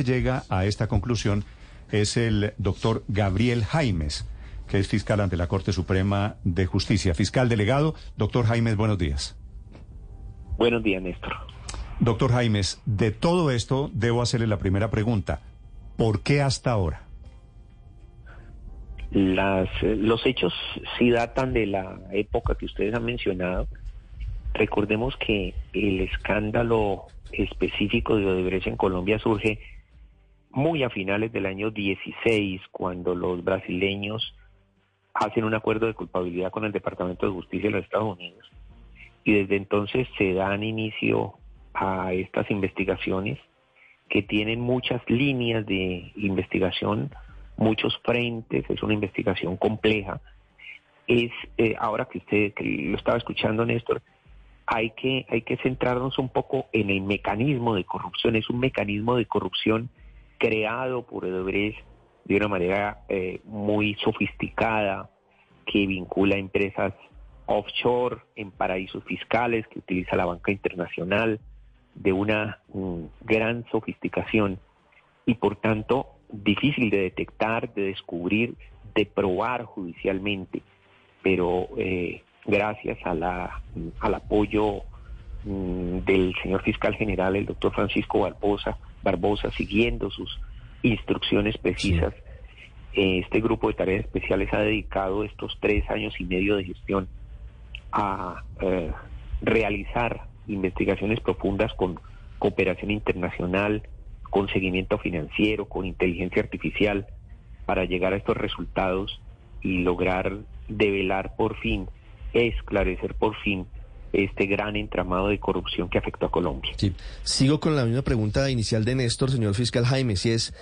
que llega a esta conclusión es el doctor Gabriel Jaimes, que es fiscal ante la Corte Suprema de Justicia. Fiscal delegado, doctor Jaimes, buenos días. Buenos días, Néstor. Doctor Jaimes, de todo esto debo hacerle la primera pregunta. ¿Por qué hasta ahora? Las, los hechos sí datan de la época que ustedes han mencionado. Recordemos que el escándalo específico de Odebrecht en Colombia surge muy a finales del año 16, cuando los brasileños hacen un acuerdo de culpabilidad con el Departamento de Justicia de los Estados Unidos. Y desde entonces se dan inicio a estas investigaciones que tienen muchas líneas de investigación muchos frentes, es una investigación compleja. Es eh, ahora que usted lo estaba escuchando, Néstor, hay que, hay que centrarnos un poco en el mecanismo de corrupción. Es un mecanismo de corrupción creado por Odebrecht de una manera eh, muy sofisticada que vincula empresas offshore en paraísos fiscales, que utiliza la banca internacional de una mm, gran sofisticación y por tanto difícil de detectar, de descubrir, de probar judicialmente, pero eh, gracias a la, al apoyo mm, del señor fiscal general, el doctor Francisco Barbosa, Barbosa, siguiendo sus instrucciones precisas, eh, este grupo de tareas especiales ha dedicado estos tres años y medio de gestión a eh, realizar investigaciones profundas con cooperación internacional, con seguimiento financiero, con inteligencia artificial, para llegar a estos resultados y lograr develar por fin, esclarecer por fin este gran entramado de corrupción que afectó a Colombia. Sí. Sigo con la misma pregunta inicial de Néstor, señor fiscal Jaime, si es,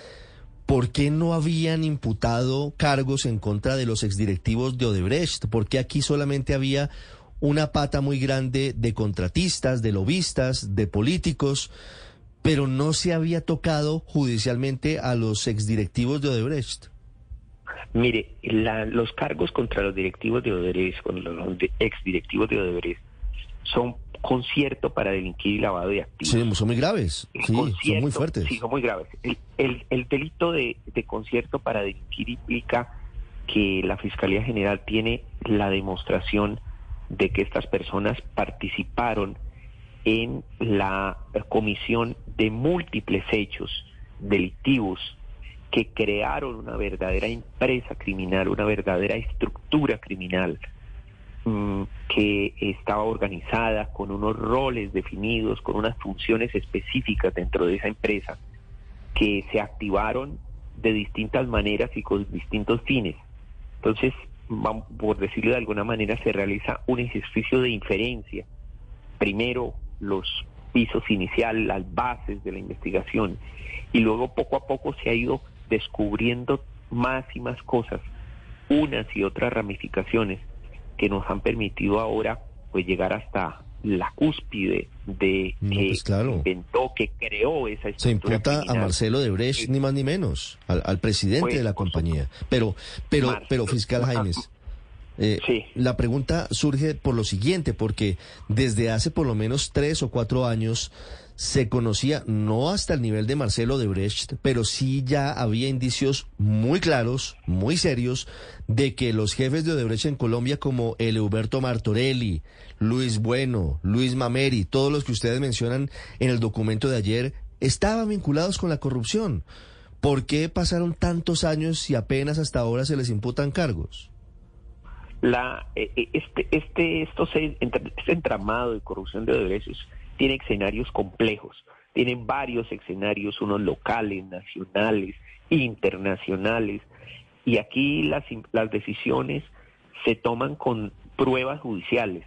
¿por qué no habían imputado cargos en contra de los exdirectivos de Odebrecht? ¿Por qué aquí solamente había una pata muy grande de contratistas, de lobistas, de políticos? pero no se había tocado judicialmente a los exdirectivos de Odebrecht. Mire, los cargos contra los directivos de Odebrecht, con los exdirectivos de Odebrecht, son concierto para delinquir y lavado de activos. Sí, son muy graves. Sí, son muy fuertes. Sí, son muy graves. El, el delito de, de concierto para delinquir implica que la Fiscalía General tiene la demostración de que estas personas participaron en la comisión de múltiples hechos delictivos que crearon una verdadera empresa criminal, una verdadera estructura criminal que estaba organizada con unos roles definidos, con unas funciones específicas dentro de esa empresa, que se activaron de distintas maneras y con distintos fines. Entonces, por decirlo de alguna manera, se realiza un ejercicio de inferencia. Primero, los pisos iniciales, las bases de la investigación. Y luego poco a poco se ha ido descubriendo más y más cosas, unas y otras ramificaciones que nos han permitido ahora pues llegar hasta la cúspide de que pues inventó, que creó esa Se imputa a Marcelo de Brecht, ni más ni menos, al, presidente pues, de la compañía. Pero, pero, pero, fiscal Jaimes, eh, la pregunta surge por lo siguiente, porque desde hace por lo menos tres o cuatro años se conocía, no hasta el nivel de Marcelo de Brecht, pero sí ya había indicios muy claros, muy serios, de que los jefes de Odebrecht en Colombia, como el Huberto Martorelli, Luis Bueno, Luis Mameri, todos los que ustedes mencionan en el documento de ayer, estaban vinculados con la corrupción. ¿Por qué pasaron tantos años y apenas hasta ahora se les imputan cargos? La, eh, eh, este, este, este entramado de corrupción de derechos tiene escenarios complejos, tiene varios escenarios, unos locales, nacionales, internacionales, y aquí las, las decisiones se toman con pruebas judiciales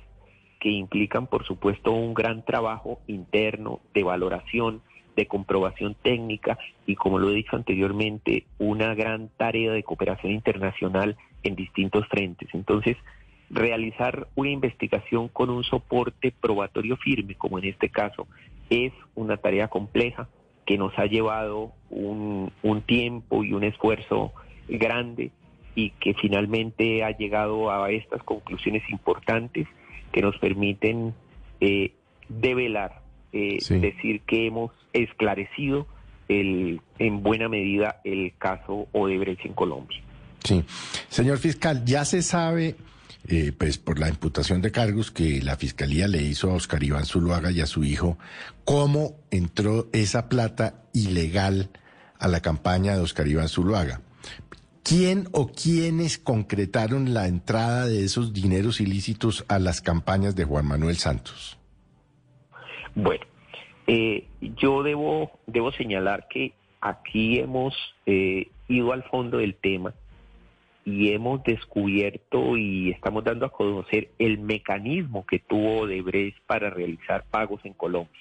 que implican, por supuesto, un gran trabajo interno de valoración, de comprobación técnica y, como lo he dicho anteriormente, una gran tarea de cooperación internacional en distintos frentes. Entonces, realizar una investigación con un soporte probatorio firme, como en este caso, es una tarea compleja que nos ha llevado un, tiempo y un esfuerzo grande y que finalmente ha llegado a estas conclusiones importantes que nos permiten eh, develar, eh, decir que hemos esclarecido el, en buena medida el caso Odebrecht en Colombia. Sí, señor fiscal, ya se sabe, eh, pues por la imputación de cargos que la fiscalía le hizo a Oscar Iván Zuluaga y a su hijo, cómo entró esa plata ilegal a la campaña de Oscar Iván Zuluaga. ¿Quién o quiénes concretaron la entrada de esos dineros ilícitos a las campañas de Juan Manuel Santos? Bueno, eh, yo debo, debo señalar que aquí hemos eh, ido al fondo del tema y hemos descubierto y estamos dando a conocer el mecanismo que tuvo Odebrecht para realizar pagos en Colombia.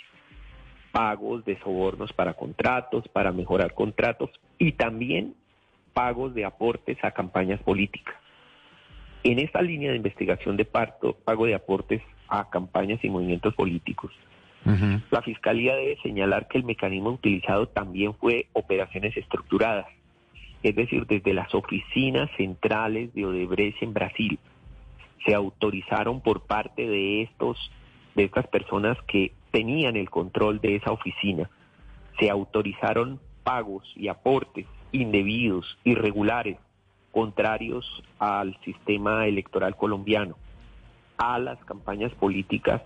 Pagos de sobornos para contratos, para mejorar contratos y también pagos de aportes a campañas políticas. En esta línea de investigación de parto, pago de aportes a campañas y movimientos políticos, la Fiscalía debe señalar que el mecanismo utilizado también fue operaciones estructuradas, es decir, desde las oficinas centrales de Odebrecht en Brasil. Se autorizaron por parte de estos de estas personas que tenían el control de esa oficina, se autorizaron pagos y aportes indebidos, irregulares, contrarios al sistema electoral colombiano, a las campañas políticas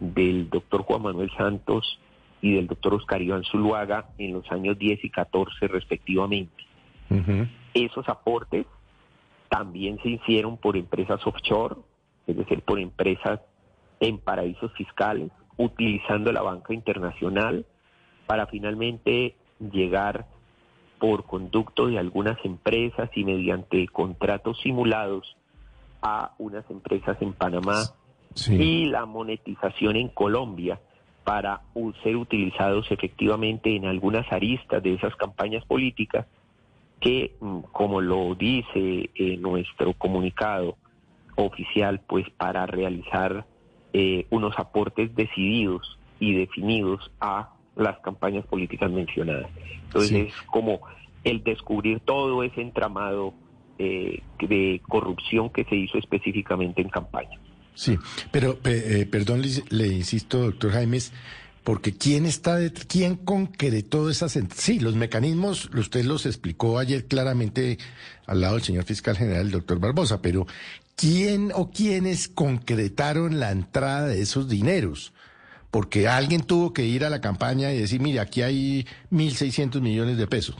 del doctor Juan Manuel Santos y del doctor Oscar Iván Zuluaga en los años 10 y 14 respectivamente. Esos aportes también se hicieron por empresas offshore, es decir, por empresas en paraísos fiscales, utilizando la banca internacional para finalmente llegar por conducto de algunas empresas y mediante contratos simulados a unas empresas en Panamá y la monetización en Colombia para ser utilizados efectivamente en algunas aristas de esas campañas políticas que, mm, como lo dice eh, nuestro comunicado oficial, pues para realizar eh, unos aportes decididos y definidos a las campañas políticas mencionadas. Entonces, es como el descubrir todo ese entramado eh, de corrupción que se hizo específicamente en campaña. Sí, pero eh, perdón, le, insisto, doctor Jaimes, porque quién está, de, quién concretó esas, sí, los mecanismos, usted los explicó ayer claramente al lado del señor fiscal general, el doctor Barbosa, pero quién o quiénes concretaron la entrada de esos dineros porque alguien tuvo que ir a la campaña y decir, mire, aquí hay 1.600 millones de pesos.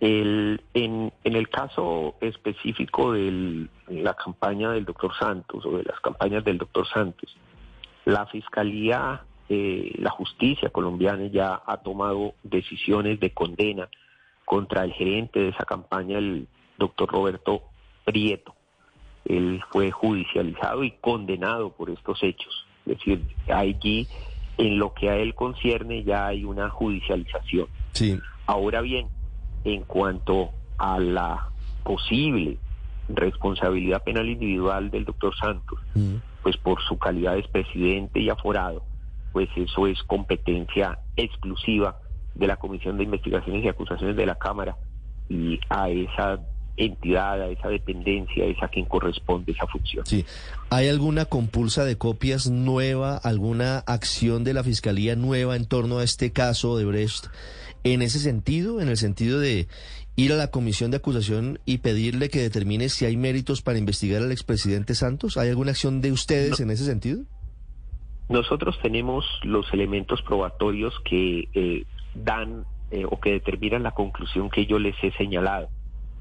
El, en, en, el caso específico de la campaña del doctor Santos o de las campañas del doctor Santos, la Fiscalía, eh, la justicia colombiana ya ha tomado decisiones de condena contra el gerente de esa campaña, el doctor Roberto Prieto. Él fue judicializado y condenado por estos hechos. Es decir, allí en lo que a él concierne ya hay una judicialización. Sí. Ahora bien, en cuanto a la posible responsabilidad penal individual del doctor Santos, mm. Pues por su calidad de presidente y aforado, pues eso es competencia exclusiva de la Comisión de Investigaciones y Acusaciones de la Cámara y a esa entidad, a esa dependencia, es a quien corresponde esa función. Sí. ¿Hay alguna compulsa de copias nueva, alguna acción de la Fiscalía nueva en torno a este caso de Brecht en ese sentido, en el sentido de ir a la comisión de acusación y pedirle que determine si hay méritos para investigar al expresidente Santos? ¿Hay alguna acción de ustedes en ese sentido? Nosotros tenemos los elementos probatorios que eh, dan eh, o que determinan la conclusión que yo les he señalado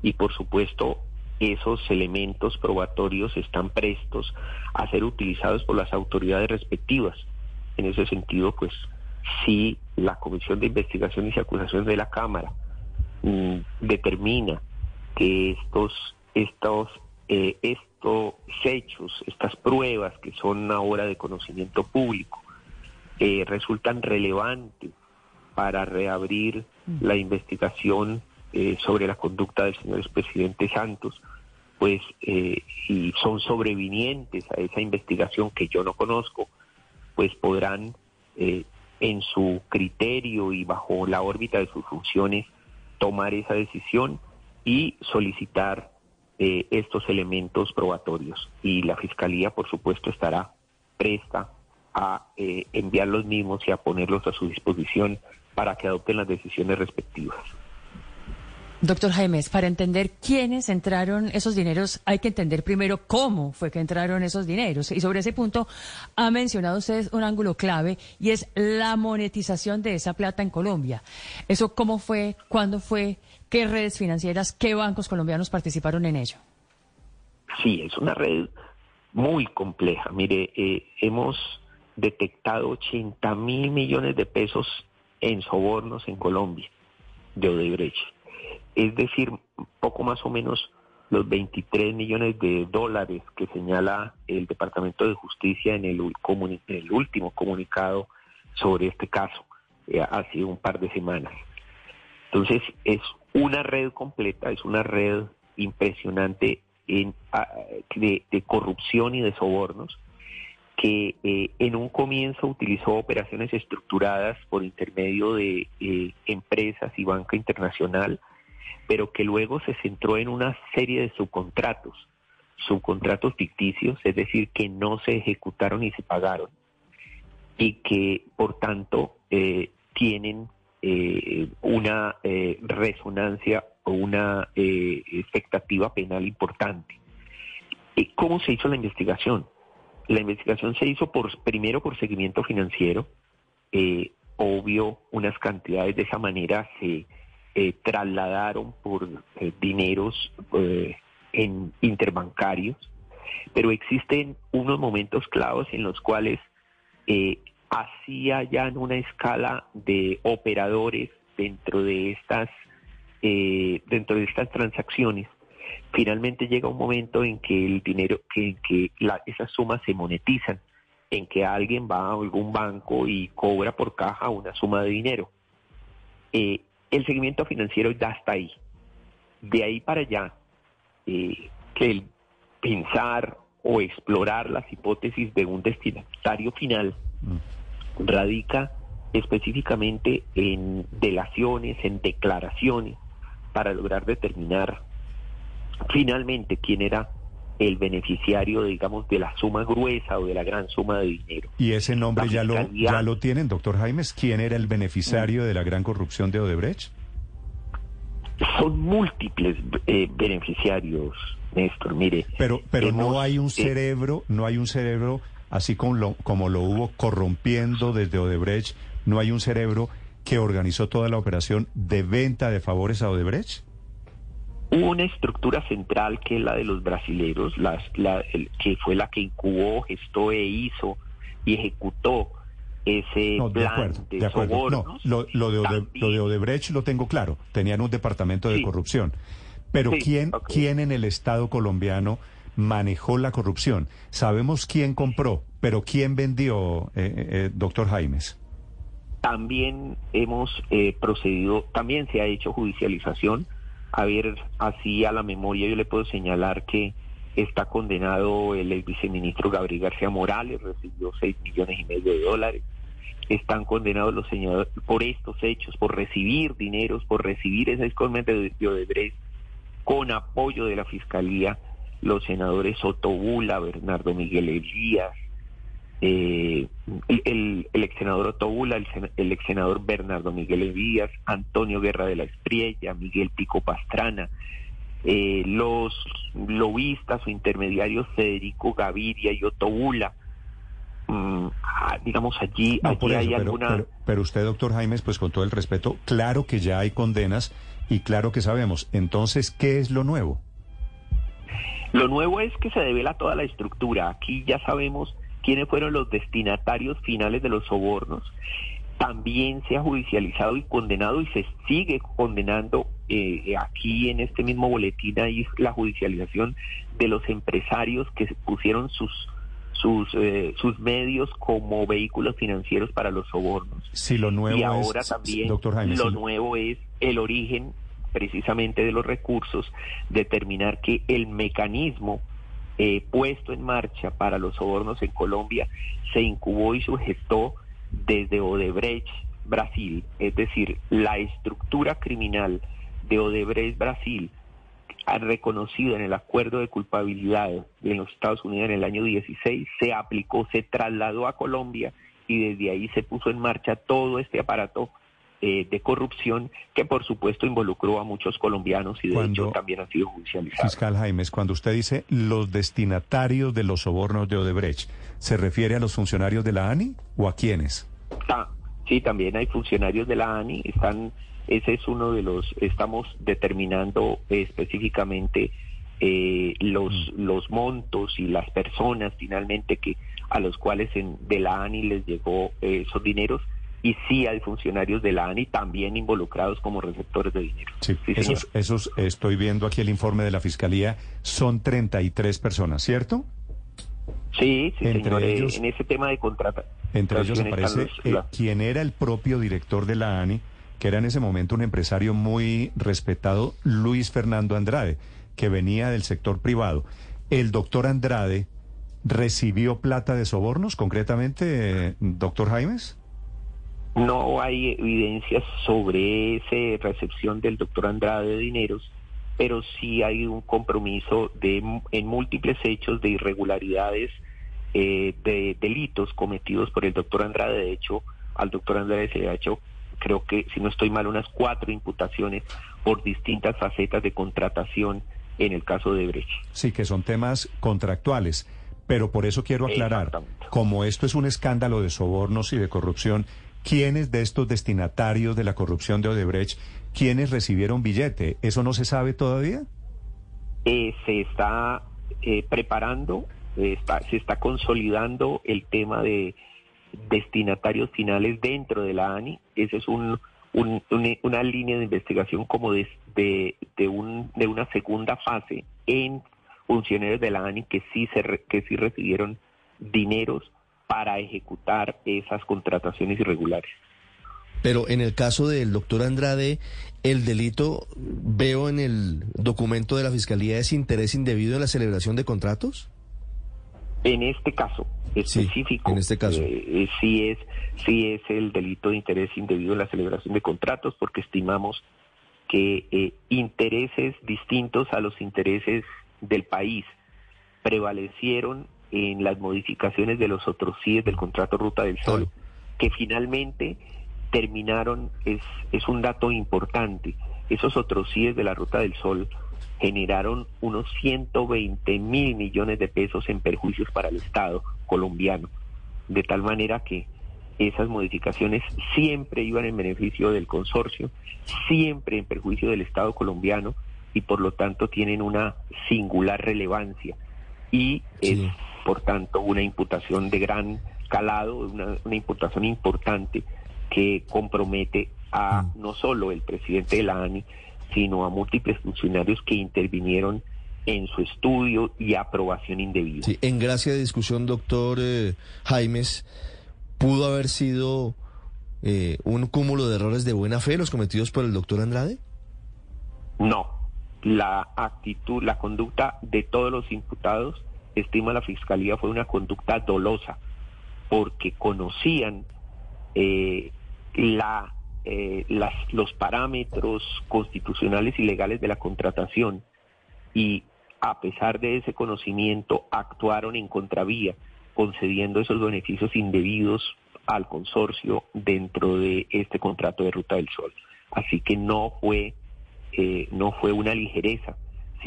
y por supuesto esos elementos probatorios están prestos a ser utilizados por las autoridades respectivas. En ese sentido, pues si la Comisión de Investigaciones y Acusaciones de la Cámara mm, determina que estos, estos, eh, estos hechos, estas pruebas que son ahora de conocimiento público, eh, resultan relevantes para reabrir mm. la investigación eh, sobre la conducta del señor expresidente Santos, pues, eh, y son sobrevinientes a esa investigación que yo no conozco, pues podrán, eh, en su criterio y bajo la órbita de sus funciones, tomar esa decisión y solicitar estos elementos probatorios. Y la Fiscalía, por supuesto, estará presta a enviar los mismos y a ponerlos a su disposición para que adopten las decisiones respectivas. Doctor Jaimes, para entender quiénes entraron esos dineros, hay que entender primero cómo fue que entraron esos dineros. Y sobre ese punto ha mencionado usted un ángulo clave y es la monetización de esa plata en Colombia. ¿Eso cómo fue? ¿Cuándo fue? ¿Qué redes financieras, qué bancos colombianos participaron en ello? Sí, es una red muy compleja. Mire, eh, hemos detectado 80 mil millones de pesos en sobornos en Colombia de Odebrecht es decir, poco más o menos los 23 millones de dólares que señala el Departamento de Justicia en el, último comunicado sobre este caso, eh, hace un par de semanas. Entonces, es una red completa, es una red impresionante ah, de, corrupción y de sobornos que eh, en un comienzo utilizó operaciones estructuradas por intermedio de eh, empresas y banca internacional, pero que luego se centró en una serie de subcontratos, subcontratos ficticios, es decir, que no se ejecutaron y se pagaron, y que por tanto eh, tienen eh, una eh, resonancia o una expectativa penal importante. ¿Cómo se hizo la investigación? La investigación se hizo por primero por seguimiento financiero, obvio, unas cantidades de esa manera se eh, trasladaron por eh, dineros eh, en interbancarios, pero existen unos momentos claves en los cuales hacía ya en una escala de operadores dentro de estas dentro de estas transacciones finalmente llega un momento en que el dinero que, que esas sumas se monetizan en que alguien va a algún banco y cobra por caja una suma de dinero. Eh, el seguimiento financiero ya está ahí. De ahí para allá, eh, que el pensar o explorar las hipótesis de un destinatario final mm. radica específicamente en delaciones, en declaraciones, para lograr determinar finalmente quién era el beneficiario, digamos, de la suma gruesa o de la gran suma de dinero. ¿Y ese nombre ya lo, ya lo tienen, doctor Jaimes? ¿Quién era el beneficiario de la gran corrupción de Odebrecht? Son múltiples eh, beneficiarios, Néstor, mire. Pero, pero no hay un eh, cerebro, no hay un cerebro, así como lo, como lo hubo corrompiendo desde Odebrecht, no hay un cerebro que organizó toda la operación de venta de favores a Odebrecht una estructura central que es la de los brasileros, la, que fue la que incubó, gestó e hizo y ejecutó ese plan de, de, lo, de Odebrecht lo tengo claro, tenían un departamento de corrupción. Pero ¿quién, ¿quién en el Estado colombiano manejó la corrupción? Sabemos quién compró, pero ¿quién vendió, eh, eh, eh doctor Jaimes? También hemos eh, procedido, también se ha hecho judicialización a ver, así a la memoria yo le puedo señalar que está condenado el viceministro Gabriel García Morales, recibió 6 millones y medio de dólares. Están condenados los señores por estos hechos, por recibir dineros, por recibir esa escolmenta de Odebrecht con apoyo de la Fiscalía, los senadores Bula, Bernardo Miguel Elías, eh, el, el, ex senador Otobula, el, el ex senador Bernardo Miguel Evías, Antonio Guerra de la Espriella, Miguel Pico Pastrana, eh, los lobistas o intermediarios Federico Gaviria y Otobula. Mm, ah, digamos allí, allí hay alguna... pero usted, doctor Jaimes, pues con todo el respeto, claro que ya hay condenas y claro que sabemos. Entonces, ¿qué es lo nuevo? Lo nuevo es que se devela toda la estructura. Aquí ya sabemos quiénes fueron los destinatarios finales de los sobornos. También se ha judicializado y condenado y se sigue condenando eh, aquí en este mismo boletín ahí la judicialización de los empresarios que pusieron sus sus eh, sus medios como vehículos financieros para los sobornos. Sí, lo nuevo y ahora también lo nuevo es el origen precisamente de los recursos, determinar que el mecanismo eh, puesto en marcha para los sobornos en Colombia se incubó y sujetó desde Odebrecht, Brasil, es decir, la estructura criminal de Odebrecht, Brasil, reconocido en el acuerdo de culpabilidad de los Estados Unidos en el año 16, se aplicó, se trasladó a Colombia y desde ahí se puso en marcha todo este aparato eh, de corrupción que por supuesto involucró a muchos colombianos y de hecho también ha sido judicializado. Fiscal Jaimes, cuando usted dice los destinatarios de los sobornos de Odebrecht, ¿se refiere a los funcionarios de la ANI o a quiénes? Ah, sí, también hay funcionarios de la ANI, están, ese es uno de los, estamos determinando específicamente eh, los, mm. los montos y las personas finalmente que a los cuales en, de la ANI les llegó eh, esos dineros y sí hay funcionarios de la ANI también involucrados como receptores de dinero. Sí, esos, esos, estoy viendo aquí el informe de la Fiscalía, son 33 personas, ¿cierto? Sí, sí, entre Ellos, en ese tema de contrata. Entre ellos aparece eh, quien era el propio director de la ANI, que era en ese momento un empresario muy respetado, Luis Fernando Andrade, que venía del sector privado. El doctor Andrade recibió plata de sobornos, concretamente, doctor Jaimes. No hay evidencias sobre esa recepción del doctor Andrade de dineros, pero sí hay un compromiso de, en múltiples hechos de irregularidades, eh, de delitos cometidos por el doctor Andrade. De hecho, al doctor Andrade se le ha hecho, creo que, si no estoy mal, unas cuatro imputaciones por distintas facetas de contratación en el caso de Brecht. Sí, que son temas contractuales. Pero por eso quiero aclarar, como esto es un escándalo de sobornos y de corrupción, ¿Quiénes de estos destinatarios de la corrupción de Odebrecht, quiénes recibieron billete? ¿Eso no se sabe todavía? Eh, se está eh, preparando, se está consolidando el tema de destinatarios finales dentro de la ANI. Esa es un, una línea de investigación como de, de, un, de una segunda fase en funcionarios de la ANI que sí, se, que sí recibieron dineros para ejecutar esas contrataciones irregulares. Pero en el caso del doctor Andrade, el delito, veo en el documento de la Fiscalía, es interés indebido en la celebración de contratos. En este caso específico, en este caso. Eh, eh, sí, es, sí es el delito de interés indebido en la celebración de contratos, porque estimamos que eh, intereses distintos a los intereses del país prevalecieron en las modificaciones de los otros CIES del contrato Ruta del Sol, que finalmente terminaron, es, es un dato importante, esos otros CIES de la Ruta del Sol generaron unos 120 mil millones de pesos en perjuicios para el Estado colombiano, de tal manera que esas modificaciones siempre iban en beneficio del consorcio, siempre en perjuicio del Estado colombiano y por lo tanto tienen una singular relevancia. Y es por tanto, una imputación de gran calado, una, imputación importante que compromete a mm. no solo el presidente de la ANI, sino a múltiples funcionarios que intervinieron en su estudio y aprobación indebida. Sí, en gracia de discusión, doctor eh, Jaimes, ¿pudo haber sido eh, un cúmulo de errores de buena fe los cometidos por el doctor Andrade? No, la actitud, la conducta de todos los imputados estima la Fiscalía fue una conducta dolosa, porque conocían eh, la, eh, las, los parámetros constitucionales y legales de la contratación y a pesar de ese conocimiento actuaron en contravía, concediendo esos beneficios indebidos al consorcio dentro de este contrato de Ruta del Sol. Así que no fue, eh, no fue una ligereza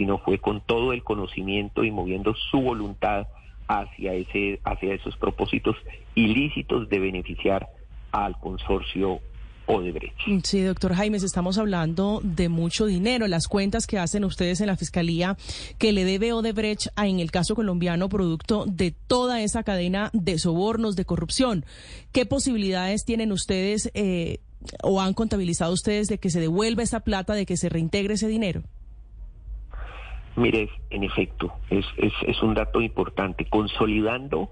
sino fue con todo el conocimiento y moviendo su voluntad hacia, ese, hacia esos propósitos ilícitos de beneficiar al consorcio Odebrecht. Sí, doctor Jaimes, estamos hablando de mucho dinero. Las cuentas que hacen ustedes en la Fiscalía que le debe Odebrecht en el caso colombiano producto de toda esa cadena de sobornos, de corrupción. ¿Qué posibilidades tienen ustedes eh, o han contabilizado ustedes de que se devuelva esa plata, de que se reintegre ese dinero? Mire, en efecto, es, un dato importante. Consolidando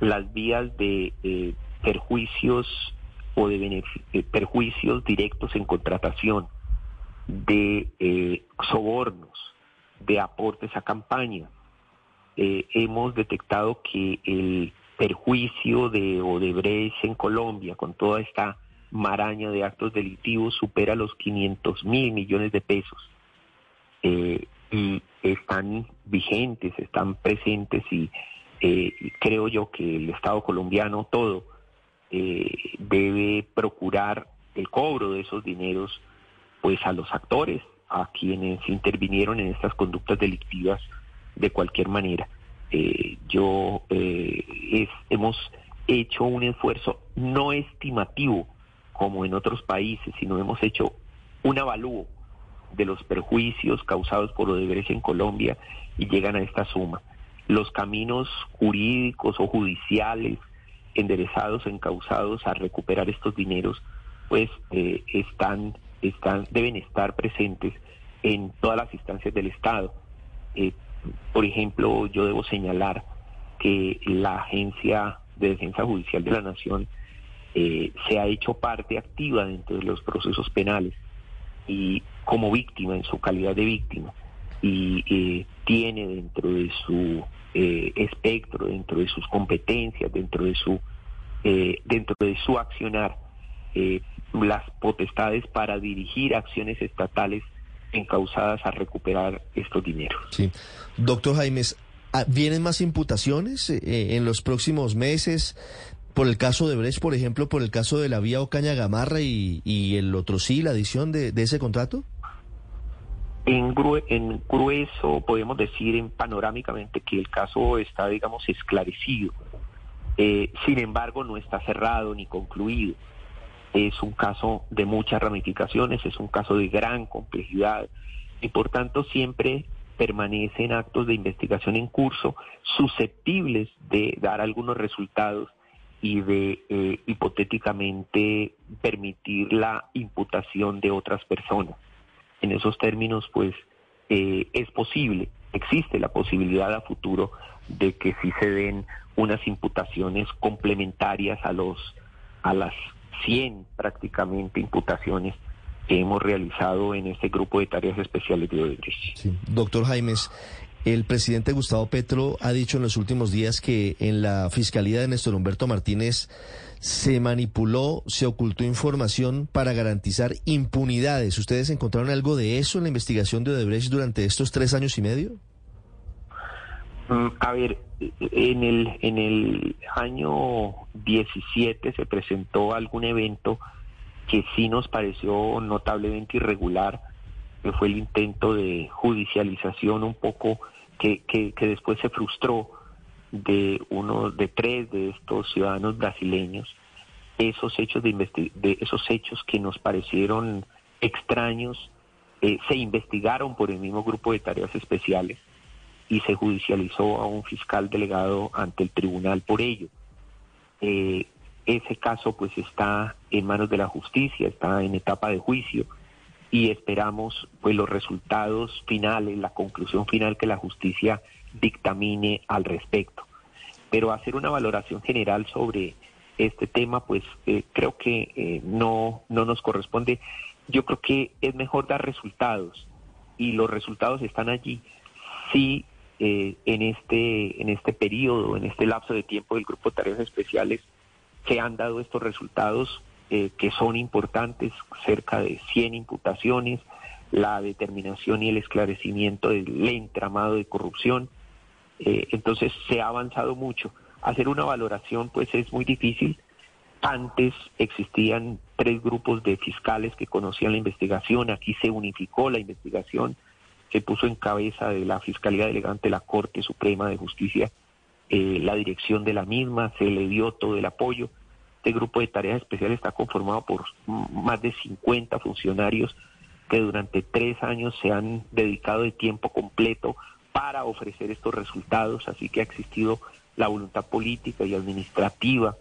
las vías de eh, perjuicios o de eh, perjuicios directos en contratación, de eh, sobornos, de aportes a campaña. hemos detectado que el perjuicio de Odebrecht en Colombia, con toda esta maraña de actos delictivos, supera los 500 mil millones de pesos y están vigentes, están presentes y eh, creo yo que el Estado colombiano todo eh, debe procurar el cobro de esos dineros pues a los actores, a quienes intervinieron en estas conductas delictivas de cualquier manera. Eh, yo eh, hemos hecho un esfuerzo no estimativo como en otros países, sino hemos hecho un avalúo de los perjuicios causados por Odebrecht en Colombia y llegan a esta suma. Los caminos jurídicos o judiciales enderezados, encausados a recuperar estos dineros, pues eh, están, están, deben estar presentes en todas las instancias del Estado. Eh, por ejemplo, yo debo señalar que la Agencia de Defensa Judicial de la Nación eh, se ha hecho parte activa dentro de los procesos penales y como víctima, en su calidad de víctima, y eh, tiene dentro de su eh, espectro, dentro de sus competencias, dentro de su dentro de su accionar las potestades para dirigir acciones estatales encausadas a recuperar estos dineros. Sí. Doctor Jaimes, ah, ¿vienen más imputaciones en los próximos meses? por el caso de Brecht, por ejemplo, por el caso de la vía Ocaña Gamarra y, el otro sí, la adición de, ese contrato? En, grueso podemos decir en panorámicamente que el caso está, digamos, esclarecido. Eh, sin embargo, no está cerrado ni concluido. Es un caso de muchas ramificaciones, es un caso de gran complejidad y por tanto siempre permanecen actos de investigación en curso susceptibles de dar algunos resultados y de eh, hipotéticamente permitir la imputación de otras personas. En esos términos, pues, eh, es posible, existe la posibilidad a futuro de que sí se den unas imputaciones complementarias a los a las 100 prácticamente imputaciones que hemos realizado en este grupo de tareas especiales de Odebrecht. Sí. Doctor Jaimes, el presidente Gustavo Petro ha dicho en los últimos días que en la fiscalía de Néstor Humberto Martínez se manipuló, se ocultó información para garantizar impunidades. ¿Ustedes encontraron algo de eso en la investigación de Odebrecht durante estos tres años y medio? Mm, a ver, en el, en el año 17 se presentó algún evento que sí nos pareció notablemente irregular que fue el intento de judicialización un poco que, que, después se frustró de uno de tres de estos ciudadanos brasileños esos hechos de, esos hechos que nos parecieron extraños eh, se investigaron por el mismo grupo de tareas especiales y se judicializó a un fiscal delegado ante el tribunal por ello. Eh, ese caso pues está en manos de la justicia, está en etapa de juicio y esperamos pues los resultados finales, la conclusión final que la justicia dictamine al respecto. Pero hacer una valoración general sobre este tema, pues eh, creo que eh, no, no nos corresponde. Yo creo que es mejor dar resultados y los resultados están allí. Si eh, en este en este periodo, en este lapso de tiempo del grupo de tareas especiales se han dado estos resultados, eh, que son importantes, cerca de 100 imputaciones, la determinación y el esclarecimiento del entramado de corrupción. Eh, entonces se ha avanzado mucho. Hacer una valoración pues es muy difícil. Antes existían tres grupos de fiscales que conocían la investigación, aquí se unificó la investigación, se puso en cabeza de la Fiscalía Delegante de la Corte Suprema de Justicia eh, la dirección de la misma, se le dio todo el apoyo este grupo de tareas especiales está conformado por más de 50 funcionarios que durante tres años se han dedicado de tiempo completo para ofrecer estos resultados, así que ha existido la voluntad política y administrativa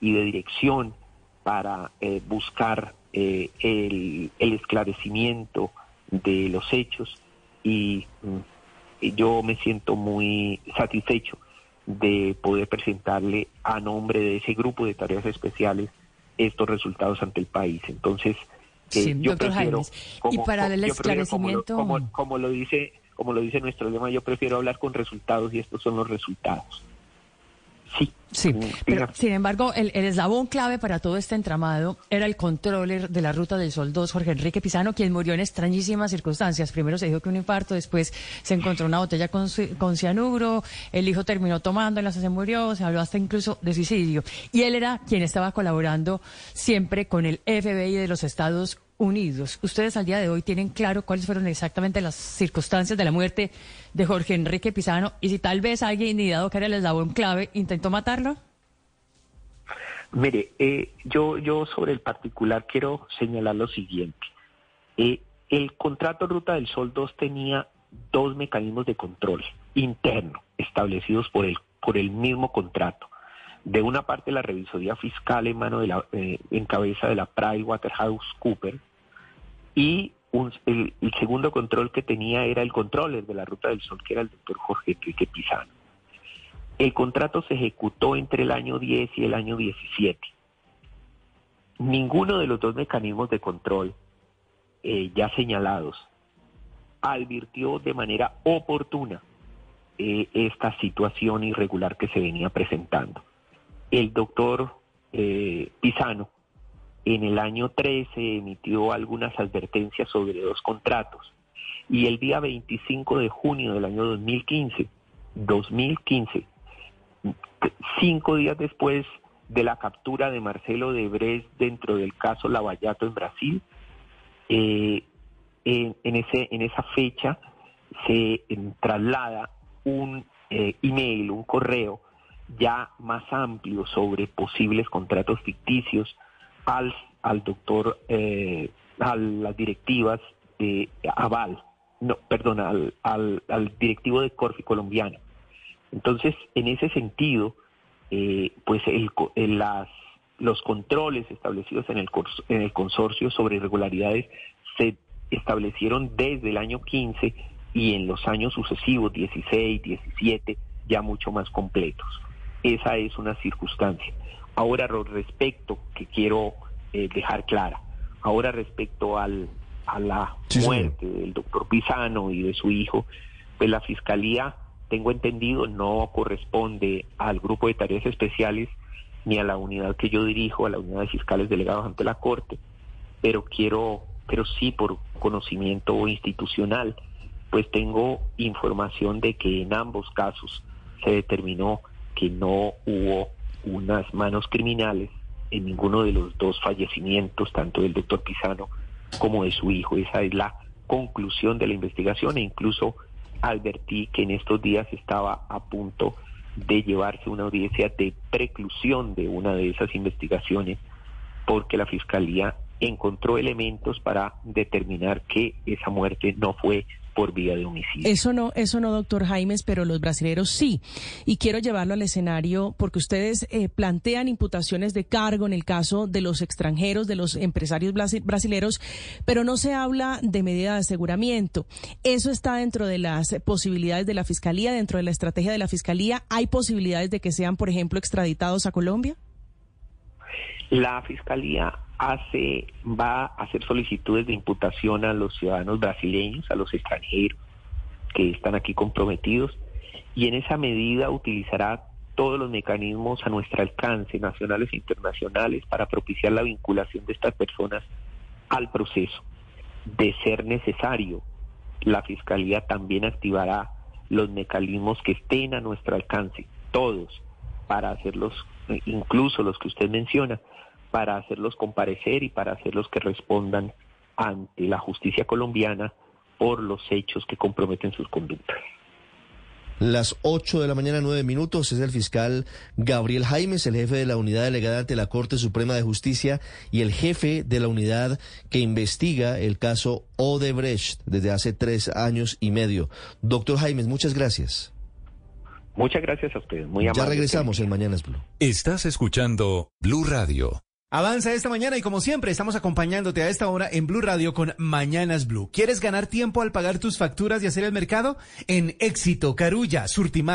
y de dirección para eh, buscar eh, el, esclarecimiento de los hechos. Y mm, yo me siento muy satisfecho de poder presentarle a nombre de ese grupo de tareas especiales estos resultados ante el país. Entonces, eh, yo prefiero, y para el esclarecimiento, como, lo dice, como lo dice nuestro lema, yo prefiero hablar con resultados y estos son los resultados. Sí. Sí, pero sin embargo, el, eslabón clave para todo este entramado era el controller de la Ruta del Sol 2, Jorge Enrique Pizano, quien murió en extrañísimas circunstancias. Primero se dijo que un infarto, después se encontró una botella con, con cianuro, el hijo terminó tomando, en la se murió, se habló hasta incluso de suicidio. Y él era quien estaba colaborando siempre con el FBI de los Estados Unidos. Ustedes al día de hoy tienen claro cuáles fueron exactamente las circunstancias de la muerte de Jorge Enrique Pizano y si tal vez alguien, dado que era el eslabón clave, intentó matarlo. Mire, eh, yo, yo sobre el particular quiero señalar lo siguiente. Eh, el contrato Ruta del Sol 2 tenía dos mecanismos de control interno establecidos por el, por el mismo contrato. De una parte la revisoría fiscal en mano de la, eh, en cabeza de la PricewaterhouseCoopers y el, segundo control que tenía era el controller de la Ruta del Sol, que era el doctor Jorge Enrique Pizano. El contrato se ejecutó entre el año 10 y el año 17. Ninguno de los dos mecanismos de control eh, ya señalados advirtió de manera oportuna eh, esta situación irregular que se venía presentando. El doctor eh, Pisano en el año 13 emitió algunas advertencias sobre dos contratos y el día 25 de junio del año 2015, 2015, cinco días después de la captura de Marcelo Debres dentro del caso Lavallato en Brasil, eh, en, ese, en esa fecha se traslada un eh, email, un correo ya más amplio sobre posibles contratos ficticios al, al doctor, eh, a las directivas de Aval, no, perdón, al, al, al directivo de Corfi colombiano. Entonces, en ese sentido, eh, pues el, las, los controles establecidos en el, en el consorcio sobre irregularidades se establecieron desde el año 15 y en los años sucesivos, 16, 17, ya mucho más completos. Esa es una circunstancia. Ahora respecto, que quiero eh, dejar clara, ahora respecto al, a la muerte del doctor Pisano y de su hijo, pues la Fiscalía, tengo entendido, no corresponde al grupo de tareas especiales ni a la unidad que yo dirijo, a la unidad de fiscales delegados ante la Corte, pero quiero, pero sí por conocimiento institucional, pues tengo información de que en ambos casos se determinó que no hubo unas manos criminales en ninguno de los dos fallecimientos, tanto del doctor Pisano como de su hijo. Esa es la conclusión de la investigación e incluso advertí que en estos días estaba a punto de llevarse una audiencia de preclusión de una de esas investigaciones porque la Fiscalía encontró elementos para determinar que esa muerte no fue por vía de homicidio. Eso no, eso no, doctor Jaimes, pero los brasileños sí. Y quiero llevarlo al escenario porque ustedes eh, plantean imputaciones de cargo en el caso de los extranjeros, de los empresarios brasileños, pero no se habla de medida de aseguramiento. Eso está dentro de las posibilidades de la Fiscalía, dentro de la estrategia de la Fiscalía. ¿Hay posibilidades de que sean, por ejemplo, extraditados a Colombia? La Fiscalía hace, va a hacer solicitudes de imputación a los ciudadanos brasileños, a los extranjeros que están aquí comprometidos, y en esa medida utilizará todos los mecanismos a nuestro alcance, nacionales e internacionales, para propiciar la vinculación de estas personas al proceso. De ser necesario, la Fiscalía también activará los mecanismos que estén a nuestro alcance, todos, para hacerlos, incluso los que usted menciona, para hacerlos comparecer y para hacerlos que respondan ante la justicia colombiana por los hechos que comprometen sus conductas. Las 8 de la mañana, 9 minutos, es el fiscal Gabriel Jaimes, el jefe de la unidad delegada ante la Corte Suprema de Justicia y el jefe de la unidad que investiga el caso Odebrecht desde hace tres años y medio. Doctor Jaimes, muchas gracias. Muchas gracias a ustedes. Muy amable. Ya regresamos en Mañanas Blue. Estás escuchando Blue Radio. Avanza esta mañana y como siempre estamos acompañándote a esta hora en Blue Radio con Mañanas Blue. ¿Quieres ganar tiempo al pagar tus facturas y hacer el mercado? En Éxito, Carulla, Surtimac.